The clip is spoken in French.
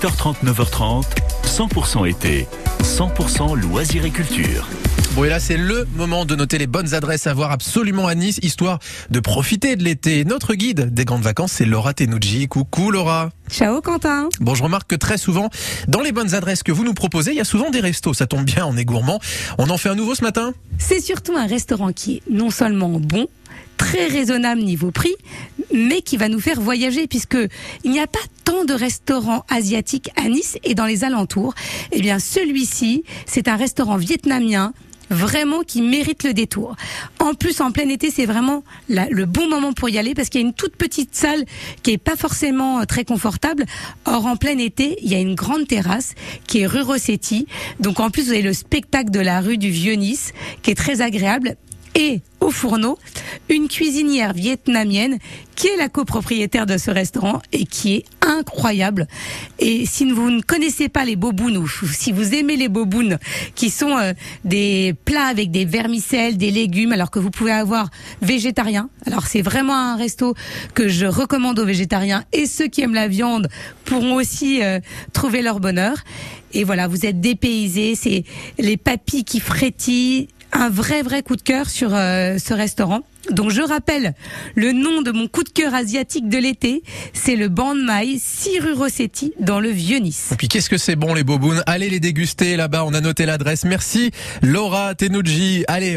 8h30, 9h30, 100% été, 100% loisirs et culture. Bon et là c'est le moment de noter les bonnes adresses à voir absolument à Nice, histoire de profiter de l'été. Notre guide des grandes vacances c'est Laura Tenucci. Coucou Laura. Ciao Quentin. Bon je remarque que très souvent dans les bonnes adresses que vous nous proposez, il y a souvent des restos. Ça tombe bien, on est gourmand. On en fait un nouveau ce matin? C'est surtout un restaurant qui est non seulement bon, très raisonnable niveau prix, mais qui va nous faire voyager puisque il n'y a pas tant de restaurants asiatiques à Nice et dans les alentours. Eh bien, celui-ci, c'est un restaurant vietnamien vraiment qui mérite le détour. En plus, en plein été, c'est vraiment le bon moment pour y aller parce qu'il y a une toute petite salle qui est pas forcément euh, très confortable. Or, en plein été, il y a une grande terrasse qui est rue Rossetti. Donc, en plus, vous avez le spectacle de la rue du Vieux-Nice qui est très agréable. Et au fourneau, une cuisinière vietnamienne qui est la copropriétaire de ce restaurant et qui est incroyable. Et si vous ne connaissez pas les bobounes ou si vous aimez les bobounes, qui sont euh, des plats avec des vermicelles, des légumes, alors que vous pouvez avoir végétarien. Alors c'est vraiment un resto que je recommande aux végétariens et ceux qui aiment la viande pourront aussi euh, trouver leur bonheur. Et voilà, vous êtes dépaysés, c'est les papilles qui frétillent, un vrai vrai coup de cœur sur euh, ce restaurant. Donc je rappelle le nom de mon coup de cœur asiatique de l'été, c'est le Ban Mai 6 rue Rossetti dans le Vieux-Nice. Et puis qu'est-ce que c'est bon les bobounes? Allez les déguster là-bas, on a noté l'adresse. Merci Laura Tenucci. Allez